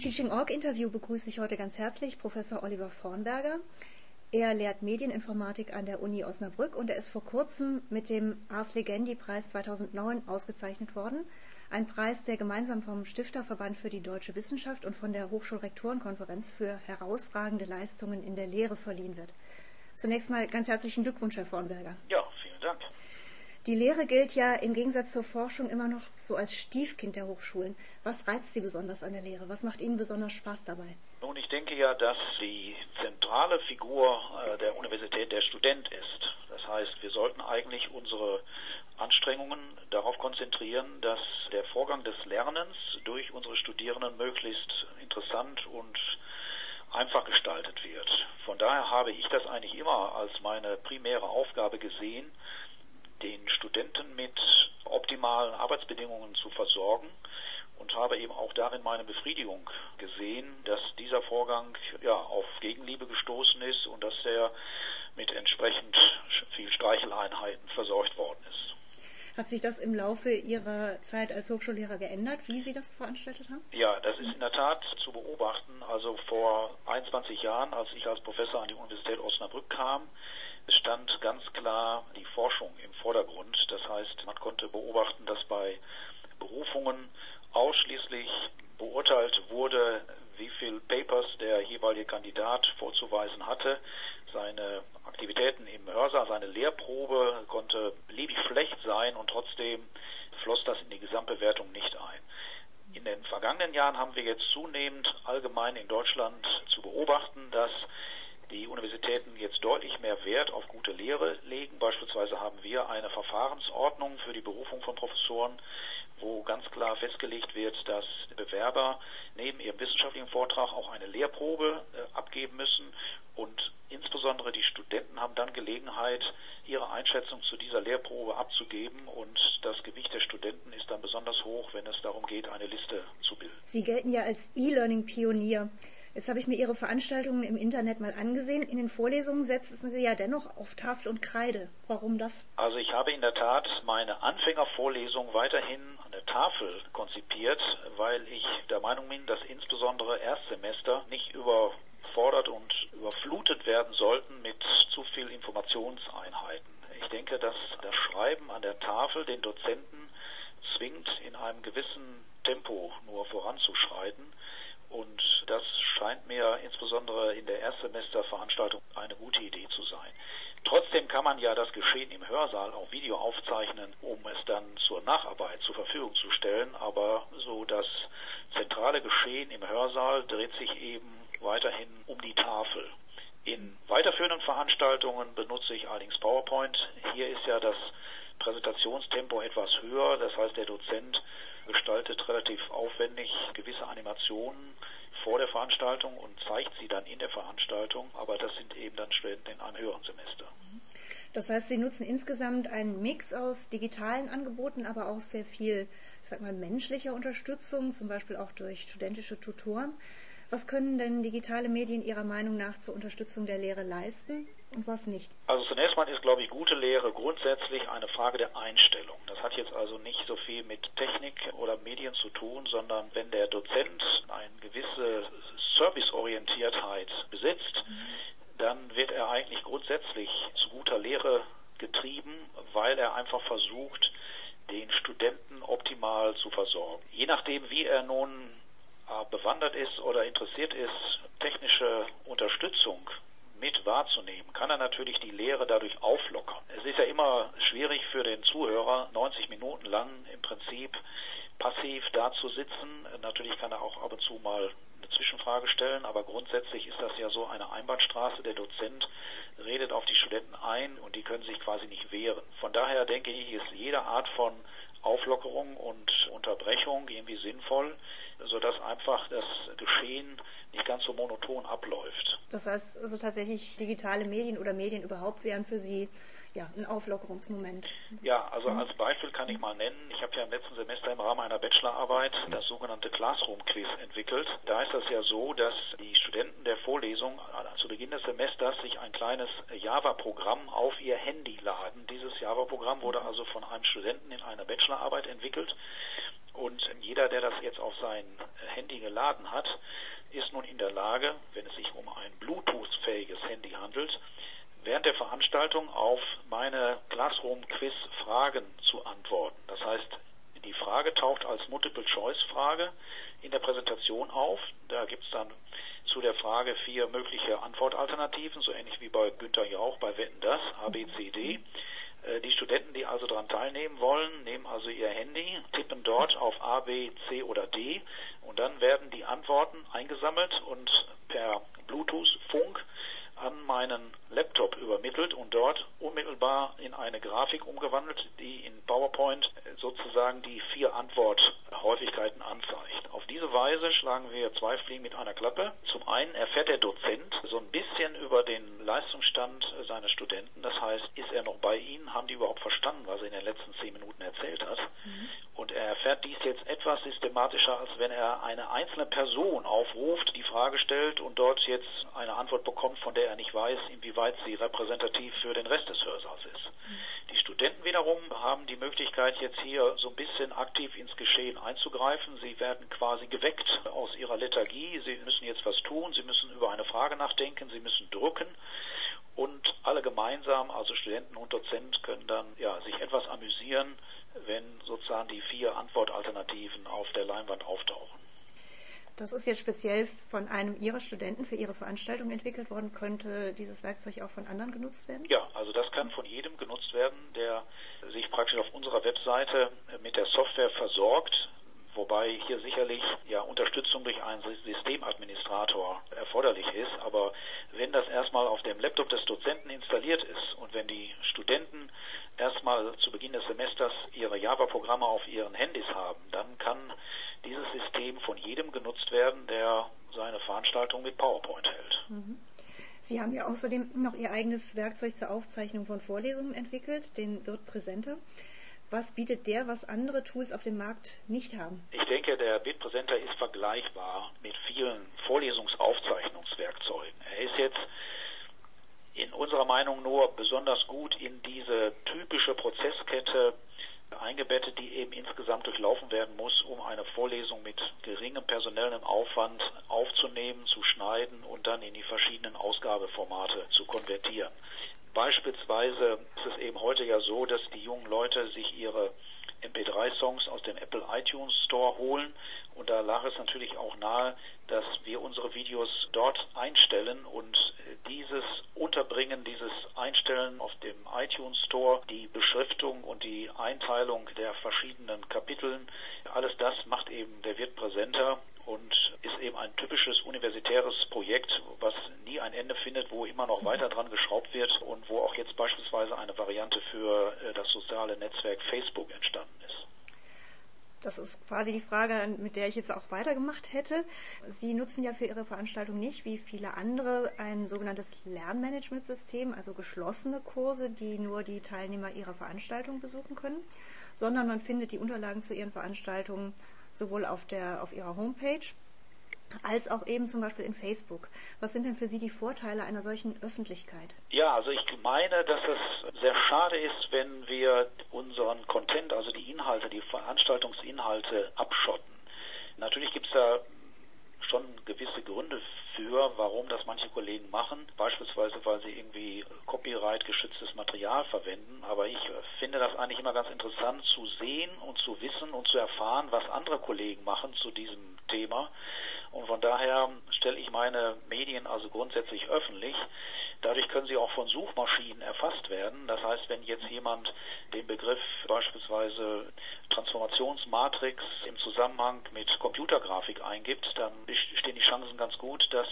Teaching Org Interview begrüße ich heute ganz herzlich Professor Oliver Vornberger. Er lehrt Medieninformatik an der Uni Osnabrück und er ist vor kurzem mit dem Ars Legendi Preis 2009 ausgezeichnet worden. Ein Preis, der gemeinsam vom Stifterverband für die deutsche Wissenschaft und von der Hochschulrektorenkonferenz für herausragende Leistungen in der Lehre verliehen wird. Zunächst mal ganz herzlichen Glückwunsch, Herr Vornberger. Ja. Die Lehre gilt ja im Gegensatz zur Forschung immer noch so als Stiefkind der Hochschulen. Was reizt Sie besonders an der Lehre? Was macht Ihnen besonders Spaß dabei? Nun, ich denke ja, dass die zentrale Figur äh, der Universität der Student ist. Das heißt, wir sollten eigentlich unsere Anstrengungen darauf konzentrieren, dass der Vorgang des Lernens durch unsere Studierenden möglichst interessant und einfach gestaltet wird. Von daher habe ich das eigentlich immer als meine primäre Aufgabe gesehen, den Studenten mit optimalen Arbeitsbedingungen zu versorgen und habe eben auch darin meine Befriedigung gesehen, dass dieser Vorgang ja auf Gegenliebe gestoßen ist und dass er mit entsprechend viel Streicheleinheiten versorgt worden ist. Hat sich das im Laufe Ihrer Zeit als Hochschullehrer geändert, wie Sie das veranstaltet haben? Ja, das ist in der Tat zu beobachten. Also vor 21 Jahren, als ich als Professor an die Universität Osnabrück kam, stand ganz klar die Forschung im Vordergrund. Das heißt, man konnte beobachten, dass bei Berufungen ausschließlich beurteilt wurde, wie viel Papers der jeweilige Kandidat vorzuweisen hatte. Seine Aktivitäten im Hörsaal, seine Lehrprobe konnte beliebig schlecht sein und trotzdem floss das in die Gesamtbewertung nicht ein. In den vergangenen Jahren haben wir jetzt zunehmend allgemein in Deutschland zu beobachten, dass die Universitäten jetzt deutlich mehr Wert auf gute Lehre legen. Beispielsweise haben wir eine Verfahrensordnung für die Berufung von Professoren, wo ganz klar festgelegt wird, dass Bewerber neben ihrem wissenschaftlichen Vortrag auch eine Lehrprobe äh, abgeben müssen und insbesondere die Studenten haben dann Gelegenheit, ihre Einschätzung zu dieser Lehrprobe abzugeben und das Gewicht der Studenten ist dann besonders hoch, wenn es darum geht, eine Liste zu bilden. Sie gelten ja als E-Learning-Pionier. Jetzt habe ich mir Ihre Veranstaltungen im Internet mal angesehen. In den Vorlesungen setzen Sie ja dennoch auf Tafel und Kreide. Warum das? Also ich habe in der Tat meine Anfängervorlesung weiterhin an der Tafel konzipiert, weil ich der Meinung bin, dass insbesondere Erstsemester nicht überfordert und überflutet werden sollten mit zu viel Informationseinheiten. Ich denke, dass das Schreiben an der Tafel den Dozenten zwingt, in einem gewissen Tempo nur voranzuschreiten und das scheint mir insbesondere in der Erstsemesterveranstaltung eine gute Idee zu sein. Trotzdem kann man ja das Geschehen im Hörsaal auch Video aufzeichnen, um es dann zur Nacharbeit zur Verfügung zu stellen. Aber so das zentrale Geschehen im Hörsaal dreht sich eben weiterhin um die Tafel. In weiterführenden Veranstaltungen benutze ich allerdings PowerPoint. Hier ist ja das Präsentationstempo etwas höher. Das heißt, der Dozent gestaltet relativ aufwendig gewisse Animationen vor der Veranstaltung und zeigt sie dann in der Veranstaltung, aber das sind eben dann Studenten in einem höheren Semester. Das heißt, Sie nutzen insgesamt einen Mix aus digitalen Angeboten, aber auch sehr viel, sag mal, menschlicher Unterstützung, zum Beispiel auch durch studentische Tutoren. Was können denn digitale Medien Ihrer Meinung nach zur Unterstützung der Lehre leisten und was nicht? Also zunächst mal ist, glaube ich, gute Lehre grundsätzlich eine Frage der Einstellung. Das hat jetzt also nicht so viel mit Technik oder Medien zu tun, sondern wenn der Dozent eine gewisse Serviceorientiertheit besitzt, mhm. dann wird er eigentlich grundsätzlich zu guter Lehre getrieben, weil er einfach versucht, den Studenten optimal zu versorgen. Je nachdem, wie er nun bewandert ist oder interessiert ist, technische Unterstützung mit wahrzunehmen, kann er natürlich die Lehre dadurch auflockern. Es ist ja immer schwierig für den Zuhörer, 90 Minuten lang im Prinzip passiv da zu sitzen. Natürlich kann er auch ab und zu mal eine Zwischenfrage stellen, aber grundsätzlich ist das ja so eine Einbahnstraße. Der Dozent redet auf die Studenten ein und die können sich quasi nicht wehren. Von daher denke ich, ist jede Art von Auflockerung und Unterbrechung irgendwie sinnvoll, sodass einfach das Geschehen nicht ganz so monoton abläuft. Das heißt also tatsächlich digitale Medien oder Medien überhaupt wären für Sie ja, ein Auflockerungsmoment. Ja, also mhm. als Beispiel kann ich mal nennen, ich habe ja im letzten Semester im Rahmen einer Bachelorarbeit das sogenannte Classroom Quiz entwickelt. Da ist das ja so, dass die Studenten der Vorlesung zu Beginn des Semesters sich ein kleines Java-Programm auf ihr Handy laden. Dieses Java-Programm wurde also von einem Studenten in einer Bachelorarbeit entwickelt Und jeder, der das jetzt auf sein Handy geladen hat, ist nun in der Lage, wenn es sich um ein Bluetooth-fähiges Handy handelt, während der Veranstaltung auf meine Classroom-Quiz-Fragen zu antworten. Das heißt, die Frage taucht als Multiple-Choice-Frage in der Präsentation auf. Da gibt es dann zu der Frage vier mögliche Antwortalternativen, so ähnlich wie bei Günther Jauch bei Wetten das, A, B, C, D. Äh, die Studenten, die also daran teilnehmen wollen, nehmen also ihr Handy, tippen dort auf A, B, C oder D. Und dann werden die Antworten eingesammelt und per Bluetooth, Funk an meinen Laptop übermittelt und dort unmittelbar in eine Grafik umgewandelt, die in PowerPoint sozusagen die vier Antworthäufigkeiten anzeigt. Auf diese Weise schlagen wir zwei Fliegen mit einer Klappe. Zum einen erfährt der Dozent so ein bisschen über den Leistungsstand seiner Studenten. Das heißt, ist er noch bei ihnen? Haben die überhaupt verstanden, was er in den letzten zehn Minuten erzählt hat? Mhm. Er erfährt dies jetzt etwas systematischer, als wenn er eine einzelne Person aufruft, die Frage stellt und dort jetzt eine Antwort bekommt, von der er nicht weiß, inwieweit sie repräsentativ für den Rest des Hörsaals ist. Die Studenten wiederum haben die Möglichkeit, jetzt hier so ein bisschen aktiv ins Geschehen einzugreifen. Sie werden quasi geweckt aus ihrer Lethargie. Sie müssen jetzt was tun. Sie müssen über eine Frage nachdenken. Sie müssen drücken. Und alle gemeinsam, also Studenten und Dozent, können dann ja, sich etwas amüsieren, wenn sozusagen die vier Antwortalternativen auf der Leinwand auftauchen. Das ist jetzt speziell von einem Ihrer Studenten für Ihre Veranstaltung entwickelt worden. Könnte dieses Werkzeug auch von anderen genutzt werden? Ja, also das kann von jedem genutzt werden, der sich praktisch auf unserer Webseite mit der Software versorgt. Wobei hier sicherlich ja Unterstützung durch einen Systemadministrator erforderlich ist. Aber wenn das erstmal auf dem Laptop des Dozenten installiert ist und wenn die Studenten erstmal zu Beginn des Semesters ihre Java-Programme auf ihren Handys haben, dann kann dieses System von jedem genutzt werden, der seine Veranstaltung mit PowerPoint hält. Mhm. Sie haben ja außerdem noch Ihr eigenes Werkzeug zur Aufzeichnung von Vorlesungen entwickelt, den Wirt Präsenter. Was bietet der, was andere Tools auf dem Markt nicht haben? Ich denke, der Wirt Präsenter ist vergleichbar mit vielen Vorlesungsaufzeichnungswerkzeugen. Er ist jetzt in unserer Meinung nur besonders gut in diese typische Prozesskette eingebettet, die eben insgesamt durchlaufen werden muss, um eine Vorlesung mit geringem personellem Aufwand aufzunehmen, zu schneiden und dann in die verschiedenen Ausgabeformate zu konvertieren. Beispielsweise ist es eben heute ja so, dass die jungen Leute sich ihre MP3-Songs aus dem Apple iTunes Store holen und da lag es natürlich auch nahe, dass wir unsere Videos dort einstellen und dieses Unterbringen, dieses Einstellen auf dem iTunes Store, die Beschriftung und die Einteilung der verschiedenen Kapiteln, alles das macht eben der Wirt präsenter und ist eben ein typisches universitäres Projekt, was nie ein Ende findet, wo immer noch weiter dran geschraubt wird und wo auch jetzt beispielsweise eine Variante für äh, das soziale Netzwerk Facebook entstanden ist. Das ist quasi die Frage, mit der ich jetzt auch weitergemacht hätte. Sie nutzen ja für Ihre Veranstaltung nicht, wie viele andere, ein sogenanntes Lernmanagementsystem, also geschlossene Kurse, die nur die Teilnehmer Ihrer Veranstaltung besuchen können, sondern man findet die Unterlagen zu Ihren Veranstaltungen sowohl auf, der, auf Ihrer Homepage als auch eben zum Beispiel in Facebook. Was sind denn für Sie die Vorteile einer solchen Öffentlichkeit? Ja, also ich meine, dass es sehr schade ist, wenn wir unseren Content, also die Inhalte, die Veranstaltungsinhalte abschotten. Natürlich gibt es da schon gewisse Gründe für, warum das manche Kollegen machen. Beispielsweise, weil sie irgendwie Copyright-geschütztes Material verwenden. Aber ich finde das eigentlich immer ganz interessant zu sehen und zu wissen und zu erfahren, was andere Kollegen machen zu diesem Thema. Und von daher stelle ich meine Medien also grundsätzlich öffentlich. Dadurch können sie auch von Suchmaschinen erfasst werden. Das heißt, wenn jetzt jemand den Begriff beispielsweise Transformationsmatrix im Zusammenhang mit Computergrafik eingibt, dann stehen die Chancen ganz gut, dass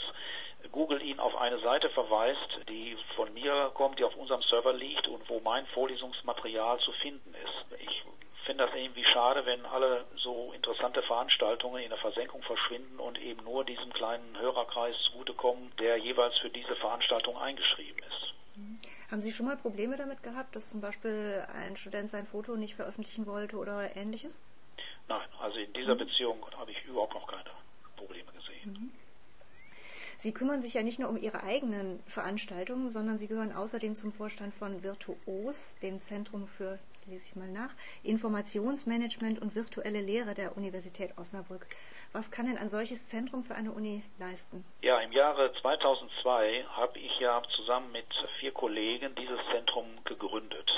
Google ihn auf eine Seite verweist, die von mir kommt, die auf unserem Server liegt und wo mein Vorlesungsmaterial zu finden ist. Ich finde das irgendwie schade, wenn alle so interessante Veranstaltungen in der Versenkung verschwinden und eben nur diesem kleinen Hörerkreis zugutekommen, der jeweils für diese Veranstaltung eingeschrieben ist. Mhm. Haben Sie schon mal Probleme damit gehabt, dass zum Beispiel ein Student sein Foto nicht veröffentlichen wollte oder ähnliches? Nein, also in dieser mhm. Beziehung habe ich überhaupt noch keine Probleme gesehen. Mhm. Sie kümmern sich ja nicht nur um Ihre eigenen Veranstaltungen, sondern Sie gehören außerdem zum Vorstand von Virtuos, dem Zentrum für, jetzt lese ich mal nach, Informationsmanagement und virtuelle Lehre der Universität Osnabrück. Was kann denn ein solches Zentrum für eine Uni leisten? Ja, im Jahre 2002 habe ich ja zusammen mit vier Kollegen dieses Zentrum gegründet.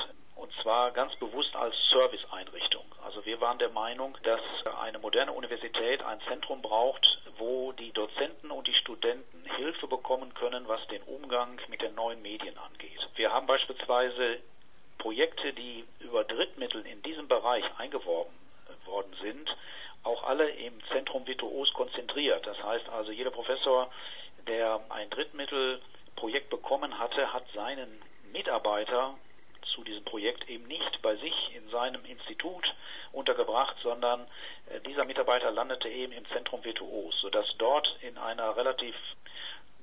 Und zwar ganz bewusst als Serviceeinrichtung. Also wir waren der Meinung, dass eine moderne Universität ein Zentrum braucht, wo die Dozenten und die Studenten Hilfe bekommen können, was den Umgang mit den neuen Medien angeht. Wir haben beispielsweise Projekte, die über Drittmittel in diesem Bereich eingeworben worden sind, auch alle im Zentrum Virtuos konzentriert. Das heißt also, jeder Professor, der ein Drittmittelprojekt bekommen hatte, hat seinen Mitarbeiter zu diesem Projekt eben nicht bei sich in seinem Institut untergebracht, sondern äh, dieser Mitarbeiter landete eben im Zentrum Virtuos, sodass dort in einer relativ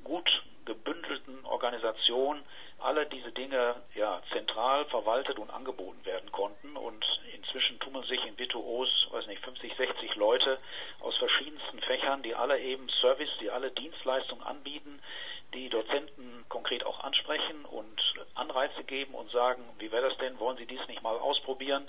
gut gebündelten Organisation alle diese Dinge ja zentral verwaltet und angeboten werden konnten. Und inzwischen tummeln sich in Virtuos, weiß nicht, 50, 60 Leute aus verschiedensten Fächern, die alle eben Service, die alle Dienstleistungen anbieten, die Dozenten konkret auch ansprechen und Anreize und sagen, wie wäre das denn, wollen Sie dies nicht mal ausprobieren,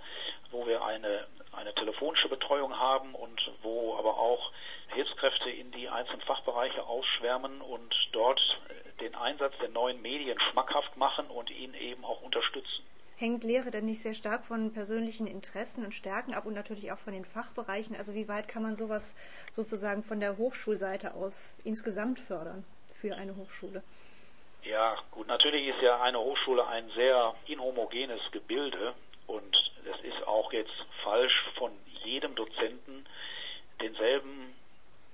wo wir eine, eine telefonische Betreuung haben und wo aber auch Hilfskräfte in die einzelnen Fachbereiche ausschwärmen und dort äh, den Einsatz der neuen Medien schmackhaft machen und ihn eben auch unterstützen. Hängt Lehre denn nicht sehr stark von persönlichen Interessen und Stärken ab und natürlich auch von den Fachbereichen? Also wie weit kann man sowas sozusagen von der Hochschulseite aus insgesamt fördern für eine Hochschule? Ja, gut, natürlich ist ja eine Hochschule ein sehr inhomogenes Gebilde und es ist auch jetzt falsch von jedem Dozenten denselben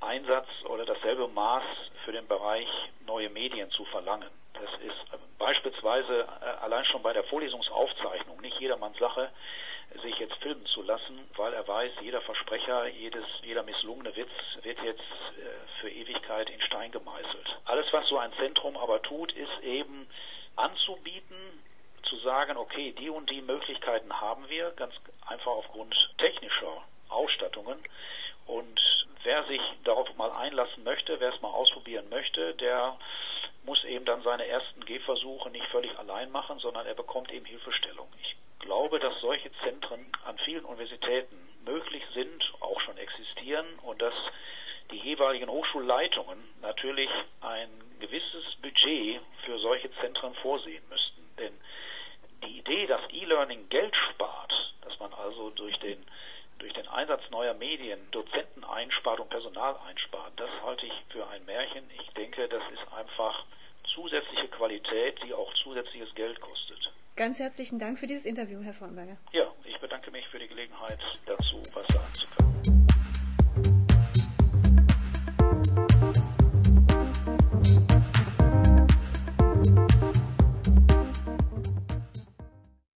Einsatz oder dasselbe Maß für den Bereich neue Medien zu verlangen. Das ist beispielsweise äh, allein schon bei der Vorlesungsaufzeichnung nicht jedermanns Sache, sich jetzt filmen zu lassen, weil er weiß, jeder Versprecher, jedes, jeder misslungene Witz wird jetzt äh, für Ewigkeit in Stein gemeißelt. Alles, was so ein Zentrum aber tut, ist eben anzubieten, zu sagen, okay, die und die Möglichkeiten haben wir, ganz einfach aufgrund technischer Ausstattungen. Und wer sich darauf mal einlassen möchte, wer es mal ausprobieren möchte, der muss eben dann seine ersten Gehversuche nicht völlig allein machen, sondern er bekommt eben Hilfestellung. Ich glaube, dass solche Zentren an vielen Universitäten möglich sind, auch schon existieren und dass die jeweiligen Hochschulleitungen natürlich ein gewisses Budget für solche Zentren vorsehen müssten. Denn die Idee, dass E-Learning Geld spart, dass man also durch den durch den Einsatz neuer Medien Dozenten einspart und Personal einspart, das halte ich für ein Märchen. Ich denke, das ist einfach zusätzliche Qualität, die auch zusätzliches Geld kostet. Ganz herzlichen Dank für dieses Interview, Herr Vornberger. Ja, ich bedanke mich für die Gelegenheit dazu, was sagen zu können.